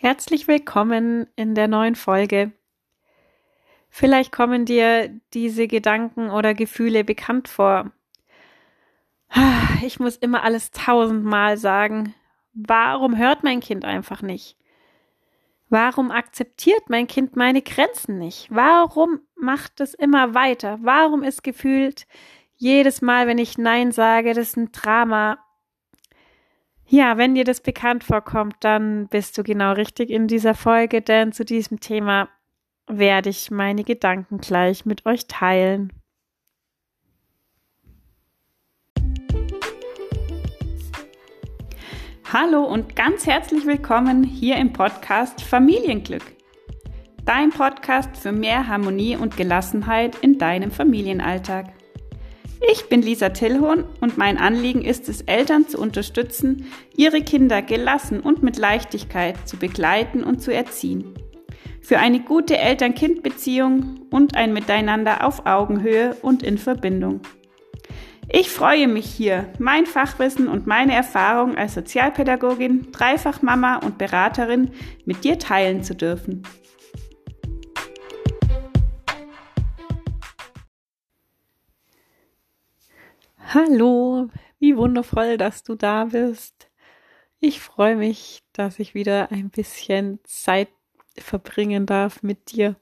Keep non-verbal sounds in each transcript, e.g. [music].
Herzlich willkommen in der neuen Folge. Vielleicht kommen dir diese Gedanken oder Gefühle bekannt vor. Ich muss immer alles tausendmal sagen. Warum hört mein Kind einfach nicht? Warum akzeptiert mein Kind meine Grenzen nicht? Warum macht es immer weiter? Warum ist gefühlt jedes Mal, wenn ich Nein sage, das ein Drama? Ja, wenn dir das bekannt vorkommt, dann bist du genau richtig in dieser Folge, denn zu diesem Thema werde ich meine Gedanken gleich mit euch teilen. Hallo und ganz herzlich willkommen hier im Podcast Familienglück. Dein Podcast für mehr Harmonie und Gelassenheit in deinem Familienalltag. Ich bin Lisa Tillhorn und mein Anliegen ist es, Eltern zu unterstützen, ihre Kinder gelassen und mit Leichtigkeit zu begleiten und zu erziehen. Für eine gute Eltern-Kind-Beziehung und ein Miteinander auf Augenhöhe und in Verbindung. Ich freue mich hier, mein Fachwissen und meine Erfahrung als Sozialpädagogin, Dreifachmama und Beraterin mit dir teilen zu dürfen. Hallo, wie wundervoll, dass du da bist. Ich freue mich, dass ich wieder ein bisschen Zeit verbringen darf mit dir.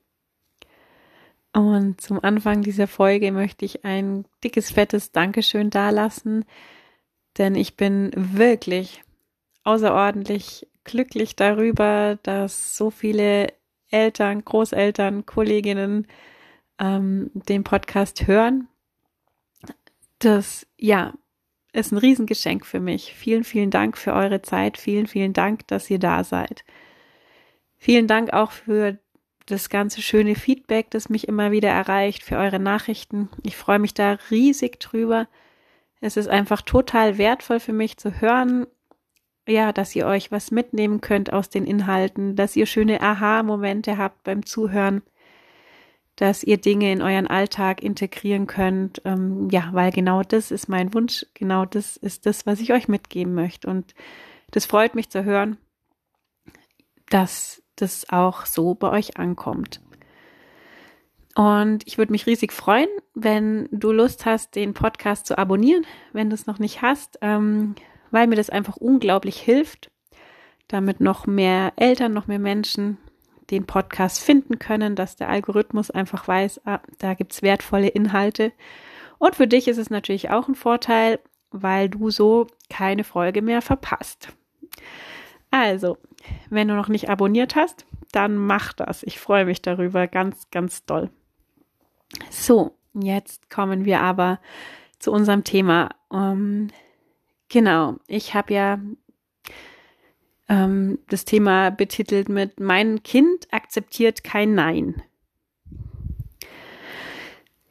Und zum Anfang dieser Folge möchte ich ein dickes, fettes Dankeschön dalassen, denn ich bin wirklich außerordentlich glücklich darüber, dass so viele Eltern, Großeltern, Kolleginnen ähm, den Podcast hören das, ja, ist ein Riesengeschenk für mich. Vielen, vielen Dank für eure Zeit. Vielen, vielen Dank, dass ihr da seid. Vielen Dank auch für das ganze schöne Feedback, das mich immer wieder erreicht, für eure Nachrichten. Ich freue mich da riesig drüber. Es ist einfach total wertvoll für mich zu hören, ja, dass ihr euch was mitnehmen könnt aus den Inhalten, dass ihr schöne Aha-Momente habt beim Zuhören dass ihr Dinge in euren Alltag integrieren könnt. Ähm, ja, weil genau das ist mein Wunsch, genau das ist das, was ich euch mitgeben möchte. Und das freut mich zu hören, dass das auch so bei euch ankommt. Und ich würde mich riesig freuen, wenn du Lust hast, den Podcast zu abonnieren, wenn du es noch nicht hast, ähm, weil mir das einfach unglaublich hilft, damit noch mehr Eltern, noch mehr Menschen den Podcast finden können, dass der Algorithmus einfach weiß, ah, da gibt's wertvolle Inhalte. Und für dich ist es natürlich auch ein Vorteil, weil du so keine Folge mehr verpasst. Also, wenn du noch nicht abonniert hast, dann mach das. Ich freue mich darüber ganz, ganz doll. So, jetzt kommen wir aber zu unserem Thema. Um, ähm, genau, ich habe ja ähm, das Thema betitelt mit Mein Kind akzeptiert kein Nein.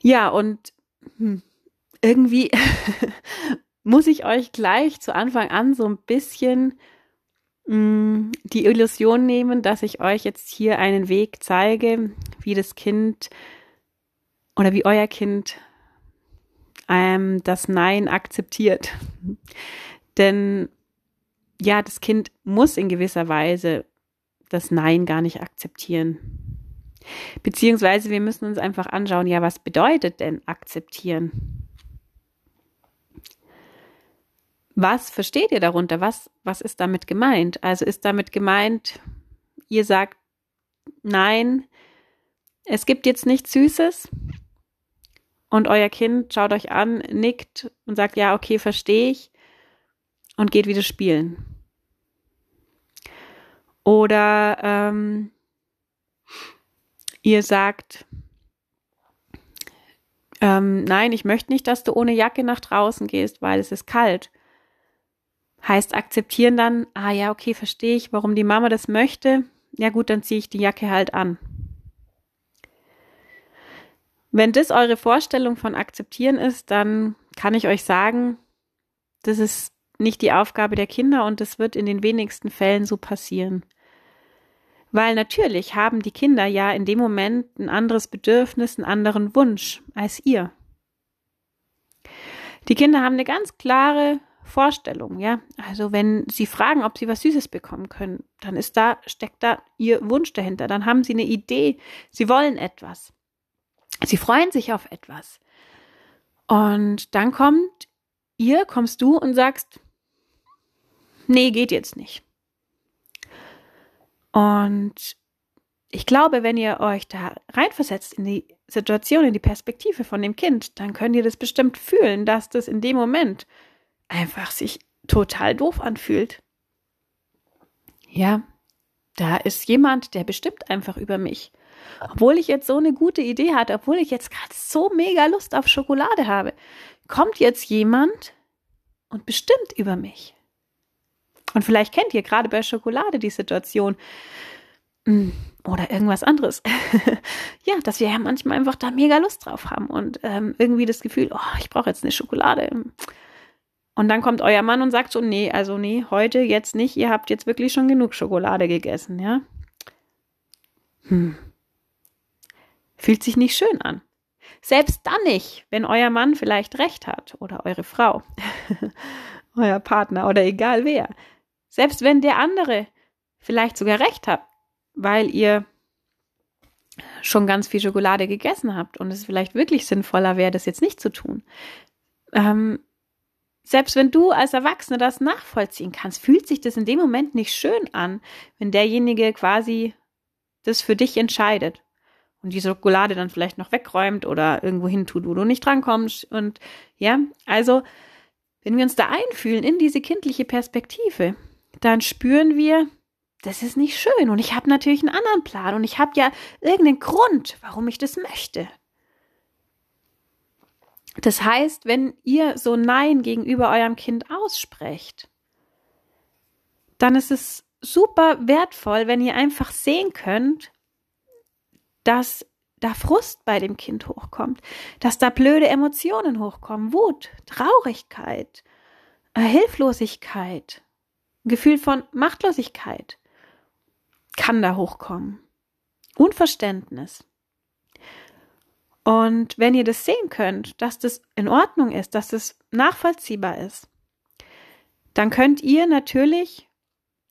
Ja, und hm, irgendwie [laughs] muss ich euch gleich zu Anfang an so ein bisschen mh, hm, die Illusion nehmen, dass ich euch jetzt hier einen Weg zeige, wie das Kind oder wie euer Kind ähm, das Nein akzeptiert. [laughs] Denn ja, das Kind muss in gewisser Weise das Nein gar nicht akzeptieren. Beziehungsweise wir müssen uns einfach anschauen, ja, was bedeutet denn akzeptieren? Was versteht ihr darunter? Was, was ist damit gemeint? Also ist damit gemeint, ihr sagt, nein, es gibt jetzt nichts Süßes und euer Kind schaut euch an, nickt und sagt, ja, okay, verstehe ich und geht wieder spielen. Oder ähm, ihr sagt, ähm, nein, ich möchte nicht, dass du ohne Jacke nach draußen gehst, weil es ist kalt. Heißt akzeptieren dann, ah ja, okay, verstehe ich, warum die Mama das möchte. Ja gut, dann ziehe ich die Jacke halt an. Wenn das eure Vorstellung von akzeptieren ist, dann kann ich euch sagen, das ist nicht die Aufgabe der Kinder und das wird in den wenigsten Fällen so passieren. Weil natürlich haben die Kinder ja in dem Moment ein anderes Bedürfnis, einen anderen Wunsch als ihr. Die Kinder haben eine ganz klare Vorstellung, ja. Also wenn sie fragen, ob sie was Süßes bekommen können, dann ist da, steckt da ihr Wunsch dahinter. Dann haben sie eine Idee. Sie wollen etwas. Sie freuen sich auf etwas. Und dann kommt ihr, kommst du und sagst, nee, geht jetzt nicht. Und ich glaube, wenn ihr euch da reinversetzt in die Situation, in die Perspektive von dem Kind, dann könnt ihr das bestimmt fühlen, dass das in dem Moment einfach sich total doof anfühlt. Ja, da ist jemand, der bestimmt einfach über mich. Obwohl ich jetzt so eine gute Idee hatte, obwohl ich jetzt gerade so mega Lust auf Schokolade habe, kommt jetzt jemand und bestimmt über mich. Und vielleicht kennt ihr gerade bei Schokolade die Situation mm, oder irgendwas anderes. [laughs] ja, dass wir ja manchmal einfach da mega Lust drauf haben und ähm, irgendwie das Gefühl, oh, ich brauche jetzt eine Schokolade. Und dann kommt euer Mann und sagt so, nee, also nee, heute jetzt nicht, ihr habt jetzt wirklich schon genug Schokolade gegessen, ja? Hm. Fühlt sich nicht schön an. Selbst dann nicht, wenn euer Mann vielleicht recht hat oder eure Frau, [laughs] euer Partner oder egal wer. Selbst wenn der andere vielleicht sogar recht hat, weil ihr schon ganz viel Schokolade gegessen habt und es vielleicht wirklich sinnvoller wäre, das jetzt nicht zu tun. Ähm, selbst wenn du als Erwachsener das nachvollziehen kannst, fühlt sich das in dem Moment nicht schön an, wenn derjenige quasi das für dich entscheidet und die Schokolade dann vielleicht noch wegräumt oder irgendwo hin tut, wo du nicht drankommst. Und ja, also, wenn wir uns da einfühlen in diese kindliche Perspektive, dann spüren wir, das ist nicht schön. Und ich habe natürlich einen anderen Plan und ich habe ja irgendeinen Grund, warum ich das möchte. Das heißt, wenn ihr so Nein gegenüber eurem Kind aussprecht, dann ist es super wertvoll, wenn ihr einfach sehen könnt, dass da Frust bei dem Kind hochkommt, dass da blöde Emotionen hochkommen, Wut, Traurigkeit, äh, Hilflosigkeit, Gefühl von Machtlosigkeit kann da hochkommen. Unverständnis. Und wenn ihr das sehen könnt, dass das in Ordnung ist, dass das nachvollziehbar ist, dann könnt ihr natürlich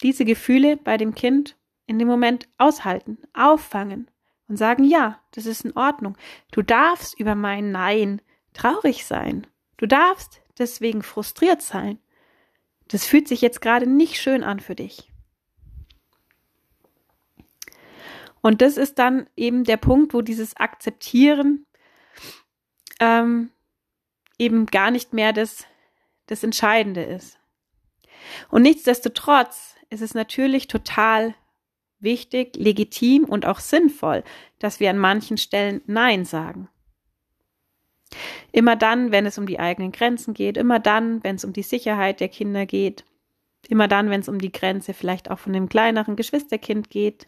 diese Gefühle bei dem Kind in dem Moment aushalten, auffangen und sagen, ja, das ist in Ordnung. Du darfst über mein Nein traurig sein. Du darfst deswegen frustriert sein. Das fühlt sich jetzt gerade nicht schön an für dich. Und das ist dann eben der Punkt, wo dieses Akzeptieren ähm, eben gar nicht mehr das, das Entscheidende ist. Und nichtsdestotrotz ist es natürlich total wichtig, legitim und auch sinnvoll, dass wir an manchen Stellen Nein sagen. Immer dann, wenn es um die eigenen Grenzen geht, immer dann, wenn es um die Sicherheit der Kinder geht, immer dann, wenn es um die Grenze vielleicht auch von dem kleineren Geschwisterkind geht,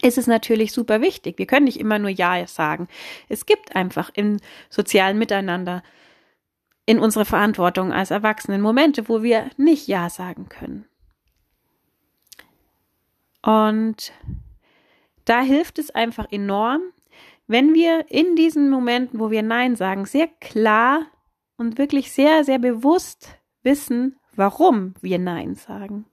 ist es natürlich super wichtig. Wir können nicht immer nur Ja sagen. Es gibt einfach im sozialen Miteinander in unserer Verantwortung als Erwachsenen Momente, wo wir nicht Ja sagen können. Und da hilft es einfach enorm, wenn wir in diesen Momenten, wo wir Nein sagen, sehr klar und wirklich sehr, sehr bewusst wissen, warum wir Nein sagen.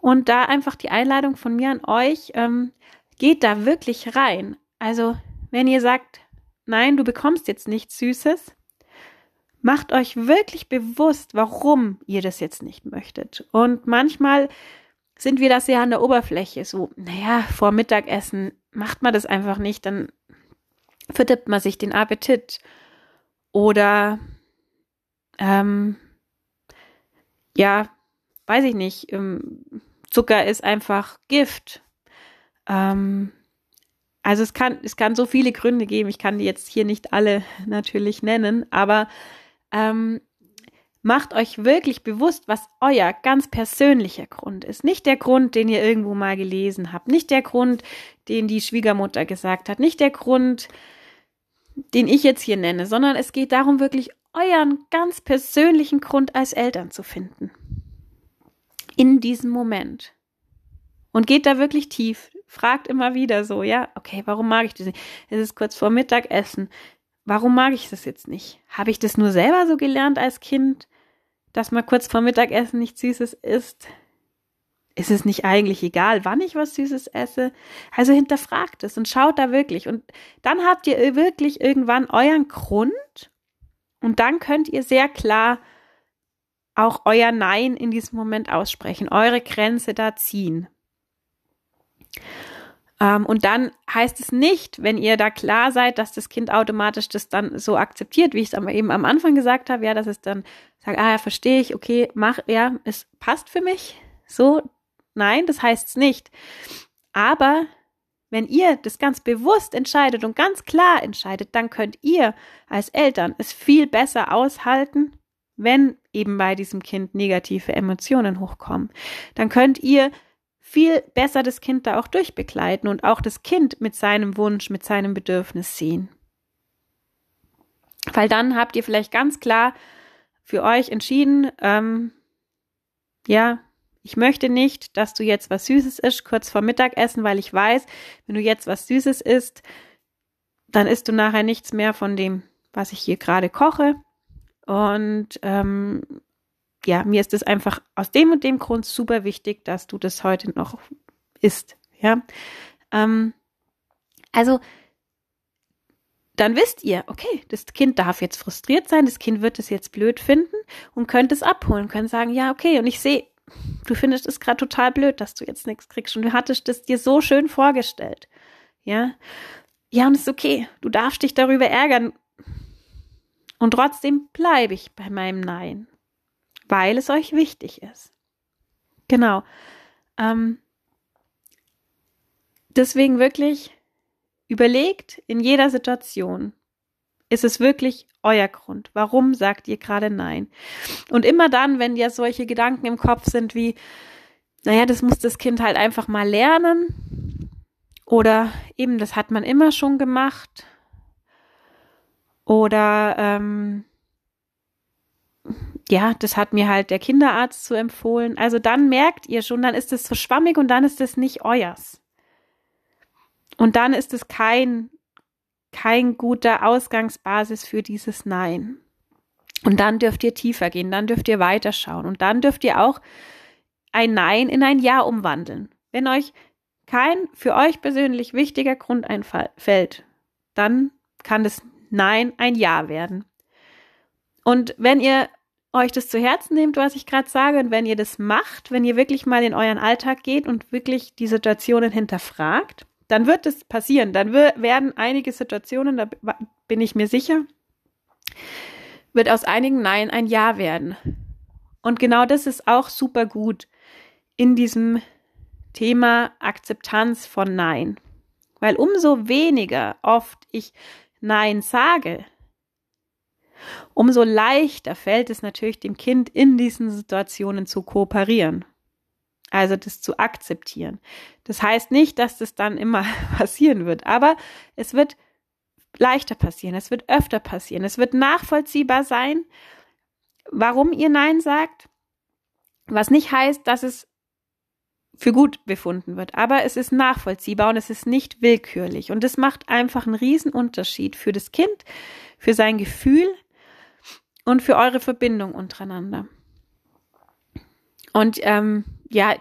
Und da einfach die Einladung von mir an euch, ähm, geht da wirklich rein. Also, wenn ihr sagt, nein, du bekommst jetzt nichts Süßes, macht euch wirklich bewusst, warum ihr das jetzt nicht möchtet. Und manchmal sind wir das ja an der Oberfläche, so, naja, vor Mittagessen macht man das einfach nicht, dann verdirbt man sich den Appetit. Oder, ähm, ja, weiß ich nicht, ähm, Zucker ist einfach Gift. Ähm, also es kann, es kann so viele Gründe geben. Ich kann die jetzt hier nicht alle [laughs] natürlich nennen, aber ähm, macht euch wirklich bewusst, was euer ganz persönlicher Grund ist. Nicht der Grund, den ihr irgendwo mal gelesen habt, nicht der Grund, den die Schwiegermutter gesagt hat, nicht der Grund, den ich jetzt hier nenne, sondern es geht darum, wirklich euren ganz persönlichen Grund als Eltern zu finden in diesem Moment. Und geht da wirklich tief. Fragt immer wieder so, ja, okay, warum mag ich das nicht? Es ist kurz vor Mittagessen. warum mag ich das jetzt nicht? Habe ich das nur selber so gelernt als Kind, dass man kurz vor Mittagessen nichts Süßes isst? Ist es nicht eigentlich egal, wann ich was Süßes esse? Also hinterfragt es und schaut da wirklich. Und dann habt ihr wirklich irgendwann euren Grund und dann könnt ihr sehr klar auch euer Nein in diesem Moment aussprechen, eure Grenze da ziehen. Ähm, und dann heißt es nicht, wenn ihr da klar seid, dass das Kind automatisch das dann so akzeptiert, wie ich es eben am Anfang gesagt habe, ja, dass es dann sagt, ah ja, verstehe ich, okay, mach, ja, es passt für mich. So, nein, das heißt es nicht. Aber wenn ihr das ganz bewusst entscheidet und ganz klar entscheidet, dann könnt ihr als Eltern es viel besser aushalten, wenn eben bei diesem Kind negative Emotionen hochkommen. Dann könnt ihr viel besser das Kind da auch durchbegleiten und auch das Kind mit seinem Wunsch, mit seinem Bedürfnis sehen. Weil dann habt ihr vielleicht ganz klar für euch entschieden, ähm, ja, ich möchte nicht, dass du jetzt was Süßes isst, kurz vor Mittagessen, weil ich weiß, wenn du jetzt was Süßes isst, dann isst du nachher nichts mehr von dem, was ich hier gerade koche. Und ähm, ja, mir ist es einfach aus dem und dem Grund super wichtig, dass du das heute noch isst. Ja, ähm, also dann wisst ihr, okay, das Kind darf jetzt frustriert sein, das Kind wird es jetzt blöd finden und könnt es abholen, könnt sagen, ja, okay, und ich sehe, du findest es gerade total blöd, dass du jetzt nichts kriegst und du hattest es dir so schön vorgestellt. Ja, ja, und es ist okay, du darfst dich darüber ärgern. Und trotzdem bleibe ich bei meinem Nein weil es euch wichtig ist. Genau. Ähm, deswegen wirklich überlegt in jeder Situation, ist es wirklich euer Grund? Warum sagt ihr gerade Nein? Und immer dann, wenn ja solche Gedanken im Kopf sind wie, naja, das muss das Kind halt einfach mal lernen. Oder eben, das hat man immer schon gemacht. Oder ähm, ja, das hat mir halt der Kinderarzt so empfohlen. Also dann merkt ihr schon, dann ist es so schwammig und dann ist es nicht euers. Und dann ist es kein, kein guter Ausgangsbasis für dieses Nein. Und dann dürft ihr tiefer gehen, dann dürft ihr weiterschauen und dann dürft ihr auch ein Nein in ein Ja umwandeln. Wenn euch kein für euch persönlich wichtiger Grund einfällt, dann kann das Nein ein Ja werden. Und wenn ihr euch das zu Herzen nehmt, was ich gerade sage, und wenn ihr das macht, wenn ihr wirklich mal in euren Alltag geht und wirklich die Situationen hinterfragt, dann wird es passieren. Dann werden einige Situationen, da bin ich mir sicher, wird aus einigen Nein ein Ja werden. Und genau das ist auch super gut in diesem Thema Akzeptanz von Nein. Weil umso weniger oft ich Nein sage, umso leichter fällt es natürlich dem Kind in diesen Situationen zu kooperieren. Also das zu akzeptieren. Das heißt nicht, dass das dann immer [laughs] passieren wird, aber es wird leichter passieren, es wird öfter passieren, es wird nachvollziehbar sein, warum ihr Nein sagt, was nicht heißt, dass es für gut befunden wird, aber es ist nachvollziehbar und es ist nicht willkürlich und es macht einfach einen Unterschied für das Kind, für sein Gefühl, und für eure Verbindung untereinander. Und ähm, ja,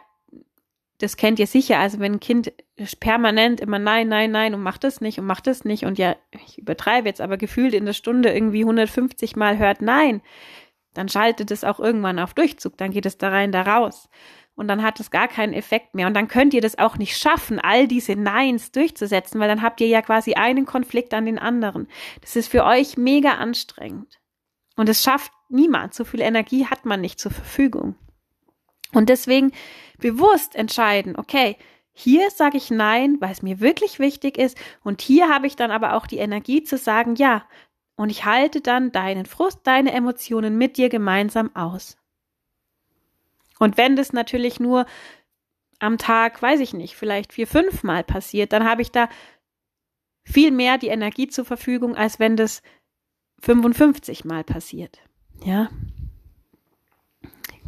das kennt ihr sicher. Also wenn ein Kind permanent immer nein, nein, nein und macht das nicht und macht das nicht und ja, ich übertreibe jetzt, aber gefühlt in der Stunde irgendwie 150 Mal hört nein, dann schaltet es auch irgendwann auf Durchzug. Dann geht es da rein, da raus. Und dann hat es gar keinen Effekt mehr. Und dann könnt ihr das auch nicht schaffen, all diese Neins durchzusetzen, weil dann habt ihr ja quasi einen Konflikt an den anderen. Das ist für euch mega anstrengend. Und es schafft niemand. So viel Energie hat man nicht zur Verfügung. Und deswegen bewusst entscheiden, okay, hier sage ich Nein, weil es mir wirklich wichtig ist. Und hier habe ich dann aber auch die Energie zu sagen Ja. Und ich halte dann deinen Frust, deine Emotionen mit dir gemeinsam aus. Und wenn das natürlich nur am Tag, weiß ich nicht, vielleicht vier, fünf Mal passiert, dann habe ich da viel mehr die Energie zur Verfügung, als wenn das 55 Mal passiert. Ja.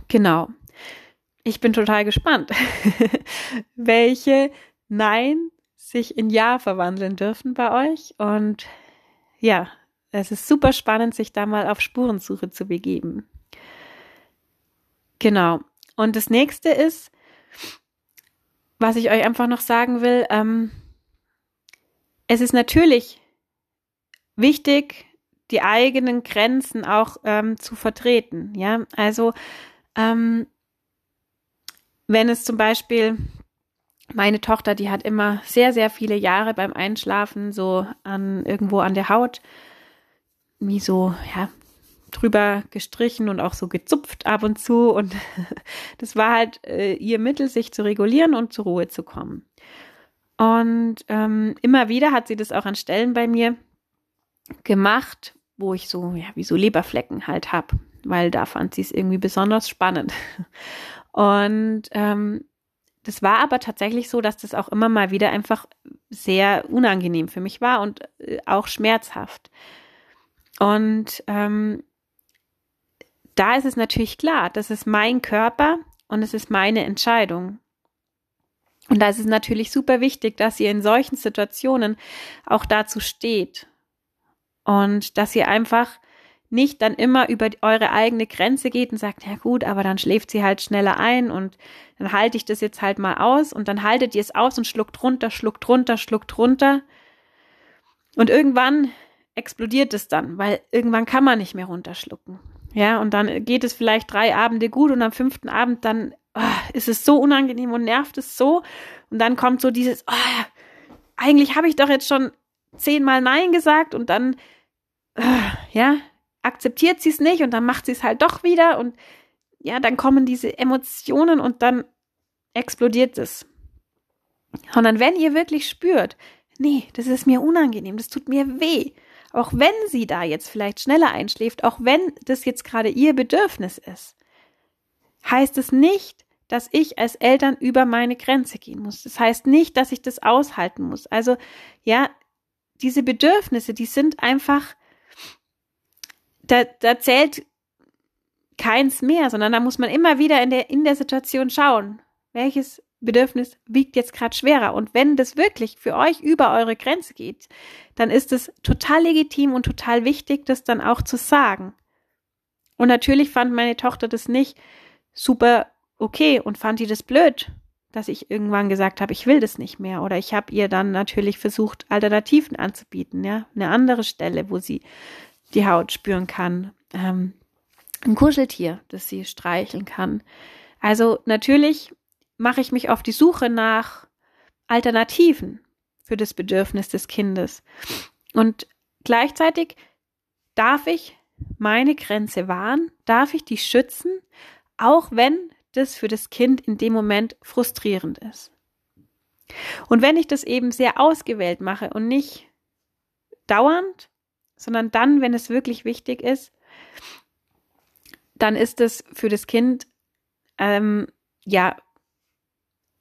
Genau. Ich bin total gespannt, [laughs] welche Nein sich in Ja verwandeln dürfen bei euch. Und ja, es ist super spannend, sich da mal auf Spurensuche zu begeben. Genau. Und das nächste ist, was ich euch einfach noch sagen will, ähm, es ist natürlich wichtig, die eigenen Grenzen auch ähm, zu vertreten. Ja, also ähm, wenn es zum Beispiel meine Tochter, die hat immer sehr, sehr viele Jahre beim Einschlafen so an irgendwo an der Haut wie so, ja, drüber gestrichen und auch so gezupft ab und zu. Und [laughs] das war halt äh, ihr Mittel, sich zu regulieren und zur Ruhe zu kommen. Und ähm, immer wieder hat sie das auch an Stellen bei mir gemacht, wo ich so, ja, wie so Leberflecken halt hab, weil da fand sie es irgendwie besonders spannend. [laughs] Und ähm, das war aber tatsächlich so, dass das auch immer mal wieder einfach sehr unangenehm für mich war und äh, auch schmerzhaft. Und ähm, da ist es natürlich klar, das ist mein Körper und es ist meine Entscheidung. Und da ist es natürlich super wichtig, dass ihr in solchen Situationen auch dazu steht und dass ihr einfach nicht dann immer über eure eigene Grenze geht und sagt, ja gut, aber dann schläft sie halt schneller ein und dann halte ich das jetzt halt mal aus und dann haltet ihr es aus und schluckt runter, schluckt runter, schluckt runter. Und irgendwann explodiert es dann, weil irgendwann kann man nicht mehr runterschlucken. Ja, und dann geht es vielleicht drei Abende gut und am fünften Abend dann oh, ist es so unangenehm und nervt es so. Und dann kommt so dieses, oh, eigentlich habe ich doch jetzt schon zehnmal Nein gesagt und dann, ja, akzeptiert sie es nicht und dann macht sie es halt doch wieder und ja, dann kommen diese Emotionen und dann explodiert es. Dann, wenn ihr wirklich spürt, nee, das ist mir unangenehm, das tut mir weh, auch wenn sie da jetzt vielleicht schneller einschläft, auch wenn das jetzt gerade ihr Bedürfnis ist, heißt es nicht, dass ich als Eltern über meine Grenze gehen muss. Das heißt nicht, dass ich das aushalten muss. Also, ja, diese Bedürfnisse, die sind einfach, da, da zählt keins mehr, sondern da muss man immer wieder in der, in der Situation schauen, welches Bedürfnis wiegt jetzt gerade schwerer. Und wenn das wirklich für euch über eure Grenze geht, dann ist es total legitim und total wichtig, das dann auch zu sagen. Und natürlich fand meine Tochter das nicht super okay und fand die das blöd, dass ich irgendwann gesagt habe, ich will das nicht mehr. Oder ich habe ihr dann natürlich versucht, Alternativen anzubieten, ja, eine andere Stelle, wo sie die Haut spüren kann, ähm, ein Kuscheltier, das sie streicheln kann. Also natürlich mache ich mich auf die Suche nach Alternativen für das Bedürfnis des Kindes. Und gleichzeitig darf ich meine Grenze wahren, darf ich die schützen, auch wenn das für das Kind in dem Moment frustrierend ist. Und wenn ich das eben sehr ausgewählt mache und nicht dauernd, sondern dann, wenn es wirklich wichtig ist, dann ist es für das Kind ähm, ja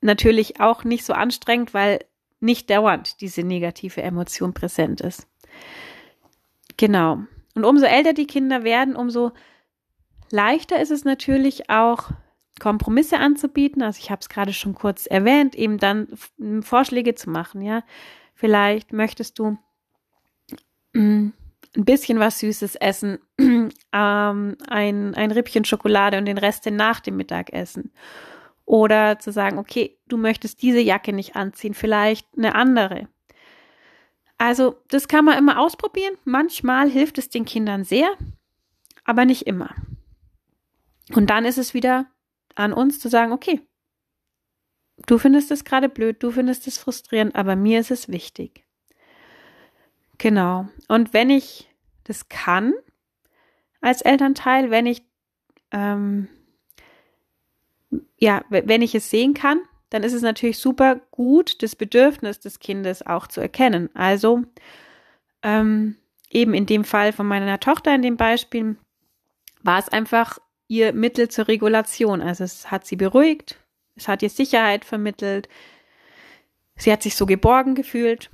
natürlich auch nicht so anstrengend, weil nicht dauernd diese negative Emotion präsent ist. Genau. Und umso älter die Kinder werden, umso leichter ist es natürlich auch, Kompromisse anzubieten. Also ich habe es gerade schon kurz erwähnt, eben dann Vorschläge zu machen. Ja, vielleicht möchtest du mm, ein bisschen was Süßes essen, [clears throat] ähm, ein, ein Rippchen Schokolade und den Rest nach dem Mittagessen. Oder zu sagen, okay, du möchtest diese Jacke nicht anziehen, vielleicht eine andere. Also, das kann man immer ausprobieren. Manchmal hilft es den Kindern sehr, aber nicht immer. Und dann ist es wieder an uns zu sagen, okay, du findest es gerade blöd, du findest es frustrierend, aber mir ist es wichtig. Genau. Und wenn ich das kann als Elternteil, wenn ich ähm, ja, wenn ich es sehen kann, dann ist es natürlich super gut, das Bedürfnis des Kindes auch zu erkennen. Also ähm, eben in dem Fall von meiner Tochter in dem Beispiel war es einfach ihr Mittel zur Regulation. Also es hat sie beruhigt, es hat ihr Sicherheit vermittelt, sie hat sich so geborgen gefühlt.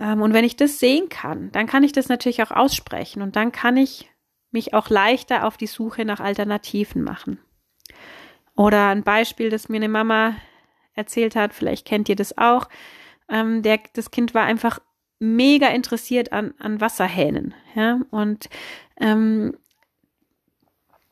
Ähm, und wenn ich das sehen kann, dann kann ich das natürlich auch aussprechen und dann kann ich mich auch leichter auf die Suche nach Alternativen machen. Oder ein Beispiel, das mir eine Mama erzählt hat, vielleicht kennt ihr das auch. Ähm, der, das Kind war einfach mega interessiert an, an Wasserhähnen. Ja, und ähm,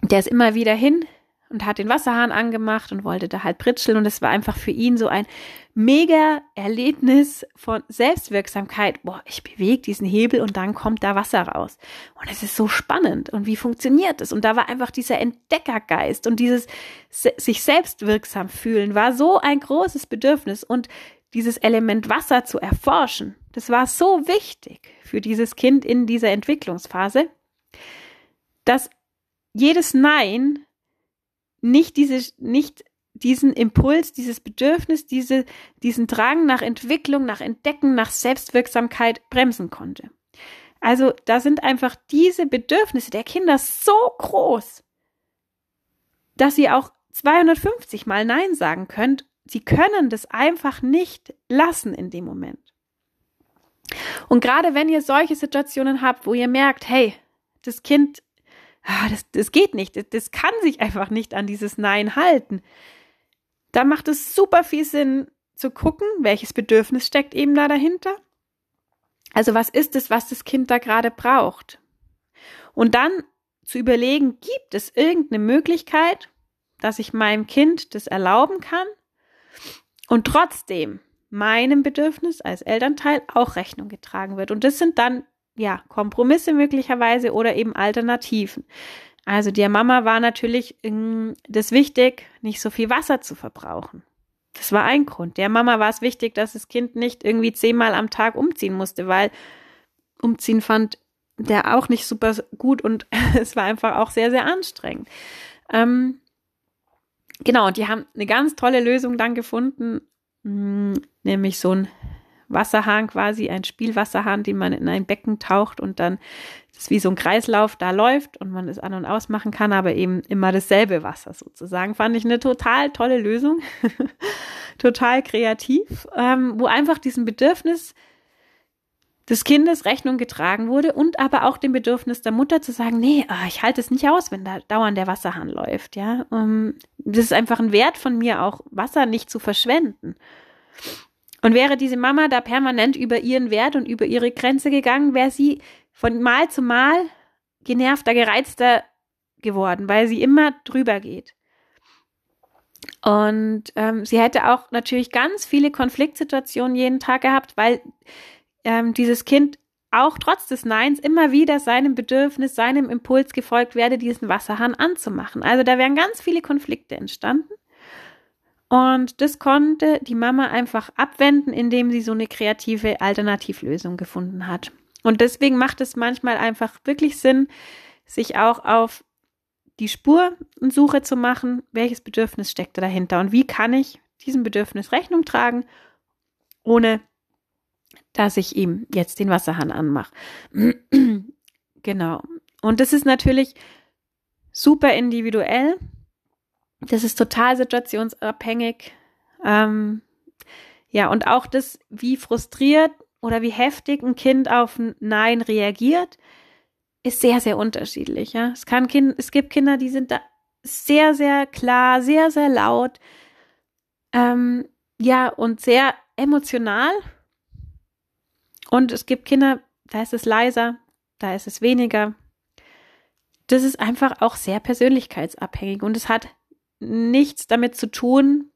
der ist immer wieder hin und hat den Wasserhahn angemacht und wollte da halt pritscheln. Und es war einfach für ihn so ein mega Erlebnis von Selbstwirksamkeit. Boah, ich bewege diesen Hebel und dann kommt da Wasser raus. Und es ist so spannend. Und wie funktioniert es? Und da war einfach dieser Entdeckergeist und dieses sich selbstwirksam fühlen war so ein großes Bedürfnis. Und dieses Element Wasser zu erforschen, das war so wichtig für dieses Kind in dieser Entwicklungsphase, dass jedes Nein nicht diese, nicht diesen Impuls, dieses Bedürfnis, diese, diesen Drang nach Entwicklung, nach Entdecken, nach Selbstwirksamkeit bremsen konnte. Also da sind einfach diese Bedürfnisse der Kinder so groß, dass sie auch 250 mal Nein sagen könnt. Sie können das einfach nicht lassen in dem Moment. Und gerade wenn ihr solche Situationen habt, wo ihr merkt, hey, das Kind das, das geht nicht, das, das kann sich einfach nicht an dieses Nein halten. Da macht es super viel Sinn zu gucken, welches Bedürfnis steckt eben da dahinter. Also was ist es, was das Kind da gerade braucht? Und dann zu überlegen, gibt es irgendeine Möglichkeit, dass ich meinem Kind das erlauben kann und trotzdem meinem Bedürfnis als Elternteil auch Rechnung getragen wird. Und das sind dann ja, Kompromisse möglicherweise oder eben Alternativen. Also der Mama war natürlich ähm, das wichtig, nicht so viel Wasser zu verbrauchen. Das war ein Grund. Der Mama war es wichtig, dass das Kind nicht irgendwie zehnmal am Tag umziehen musste, weil umziehen fand der auch nicht super gut und [laughs] es war einfach auch sehr, sehr anstrengend. Ähm, genau, und die haben eine ganz tolle Lösung dann gefunden, mh, hm, nämlich so ein Wasserhahn quasi, ein Spielwasserhahn, den man in ein Becken taucht und dann ist wie so ein Kreislauf da läuft und man es an und aus machen kann, aber eben immer dasselbe Wasser sozusagen. Fand ich eine total tolle Lösung, [laughs] total kreativ, ähm, wo einfach diesem Bedürfnis des Kindes Rechnung getragen wurde und aber auch dem Bedürfnis der Mutter zu sagen, nee, oh, ich halte es nicht aus, wenn da dauernd der Wasserhahn läuft, ja. Ähm, das ist einfach ein Wert von mir, auch Wasser nicht zu verschwenden. Und wäre diese Mama da permanent über ihren Wert und über ihre Grenze gegangen, wäre sie von Mal zu Mal genervter, gereizter geworden, weil sie immer drüber geht. Und ähm, sie hätte auch natürlich ganz viele Konfliktsituationen jeden Tag gehabt, weil ähm, dieses Kind auch trotz des Neins immer wieder seinem Bedürfnis, seinem Impuls gefolgt werde, diesen Wasserhahn anzumachen. Also da wären ganz viele Konflikte entstanden. Und das konnte die Mama einfach abwenden, indem sie so eine kreative Alternativlösung gefunden hat. Und deswegen macht es manchmal einfach wirklich Sinn, sich auch auf die Spurensuche zu machen, welches Bedürfnis steckt dahinter und wie kann ich diesem Bedürfnis Rechnung tragen, ohne dass ich ihm jetzt den Wasserhahn anmache. [clears throat] genau. Und das ist natürlich super individuell. Das ist total situationsabhängig. Ähm, ja, und auch das, wie frustriert oder wie heftig ein Kind auf ein Nein reagiert, ist sehr, sehr unterschiedlich. Ja? Es, kann kind, es gibt Kinder, die sind da sehr, sehr klar, sehr, sehr laut. Ähm, ja, und sehr emotional. Und es gibt Kinder, da ist es leiser, da ist es weniger. Das ist einfach auch sehr persönlichkeitsabhängig und es hat nichts damit zu tun,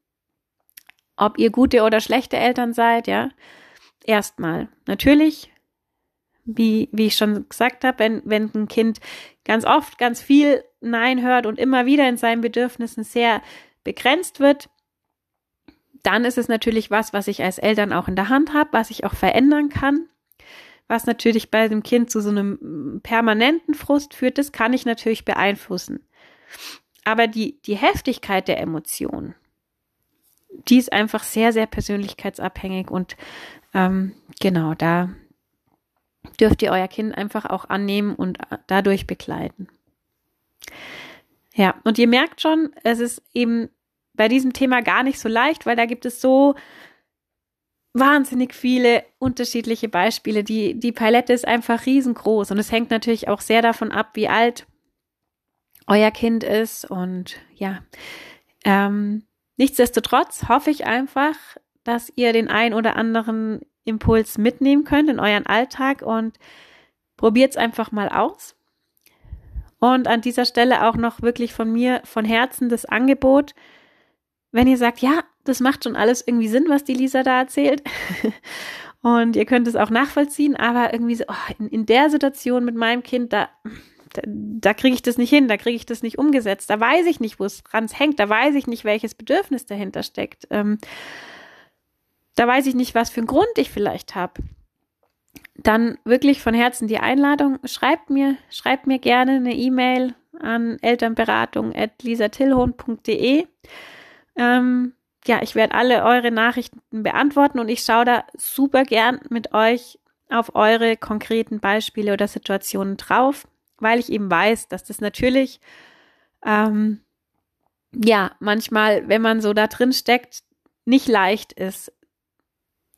ob ihr gute oder schlechte Eltern seid, ja. Erstmal. Natürlich, wie, wie ich schon gesagt habe, wenn, wenn ein Kind ganz oft ganz viel Nein hört und immer wieder in seinen Bedürfnissen sehr begrenzt wird, dann ist es natürlich was, was ich als Eltern auch in der Hand habe, was ich auch verändern kann. Was natürlich bei dem Kind zu so einem permanenten Frust führt, das kann ich natürlich beeinflussen. Aber die, die Heftigkeit der Emotionen, die ist einfach sehr, sehr persönlichkeitsabhängig und ähm, genau, da dürft ihr euer Kind einfach auch annehmen und dadurch begleiten. Ja, und ihr merkt schon, es ist eben bei diesem Thema gar nicht so leicht, weil da gibt es so wahnsinnig viele unterschiedliche Beispiele. Die, die Palette ist einfach riesengroß und es hängt natürlich auch sehr davon ab, wie alt euer Kind ist. Und ja, ähm, nichtsdestotrotz hoffe ich einfach, dass ihr den ein oder anderen Impuls mitnehmen könnt in euren Alltag und probiert es einfach mal aus. Und an dieser Stelle auch noch wirklich von mir von Herzen das Angebot, wenn ihr sagt, ja, das macht schon alles irgendwie Sinn, was die Lisa da erzählt. [laughs] und ihr könnt es auch nachvollziehen, aber irgendwie so, oh, in, in der Situation mit meinem Kind, da, da, da kriege ich das nicht hin, da kriege ich das nicht umgesetzt, da weiß ich nicht, wo es dran hängt, da weiß ich nicht, welches Bedürfnis dahinter steckt. Ähm, da weiß ich nicht, was für einen Grund ich vielleicht habe dann wirklich von Herzen die Einladung. Schreibt mir, schreibt mir gerne eine E-Mail an elternberatung.lisatilhon.de. Ähm, ja, ich werde alle eure Nachrichten beantworten und ich schaue da super gern mit euch auf eure konkreten Beispiele oder Situationen drauf, weil ich eben weiß, dass das natürlich, ähm, ja, manchmal, wenn man so da drin steckt, nicht leicht ist,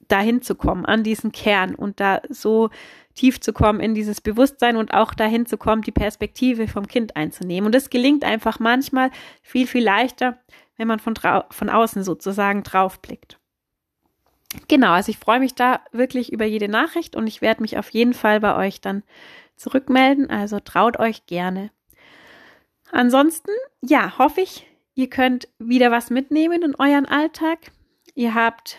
dahin zu kommen, an diesen Kern und da so tief zu kommen in dieses Bewusstsein und auch dahin zu kommen, die Perspektive vom Kind einzunehmen. Und das gelingt einfach manchmal viel, viel leichter, wenn man von, von außen sozusagen draufblickt. Genau, also ich freue mich da wirklich über jede Nachricht und ich werde mich auf jeden Fall bei euch dann zurückmelden. Also traut euch gerne. Ansonsten, ja, hoffe ich, ihr könnt wieder was mitnehmen in euren Alltag. Ihr habt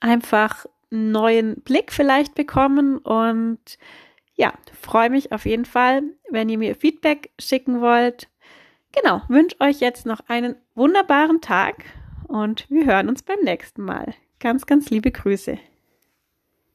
einfach einen neuen Blick vielleicht bekommen und ja, freue mich auf jeden Fall, wenn ihr mir Feedback schicken wollt. Genau, wünsche euch jetzt noch einen wunderbaren Tag und wir hören uns beim nächsten Mal. Ganz, ganz liebe Grüße.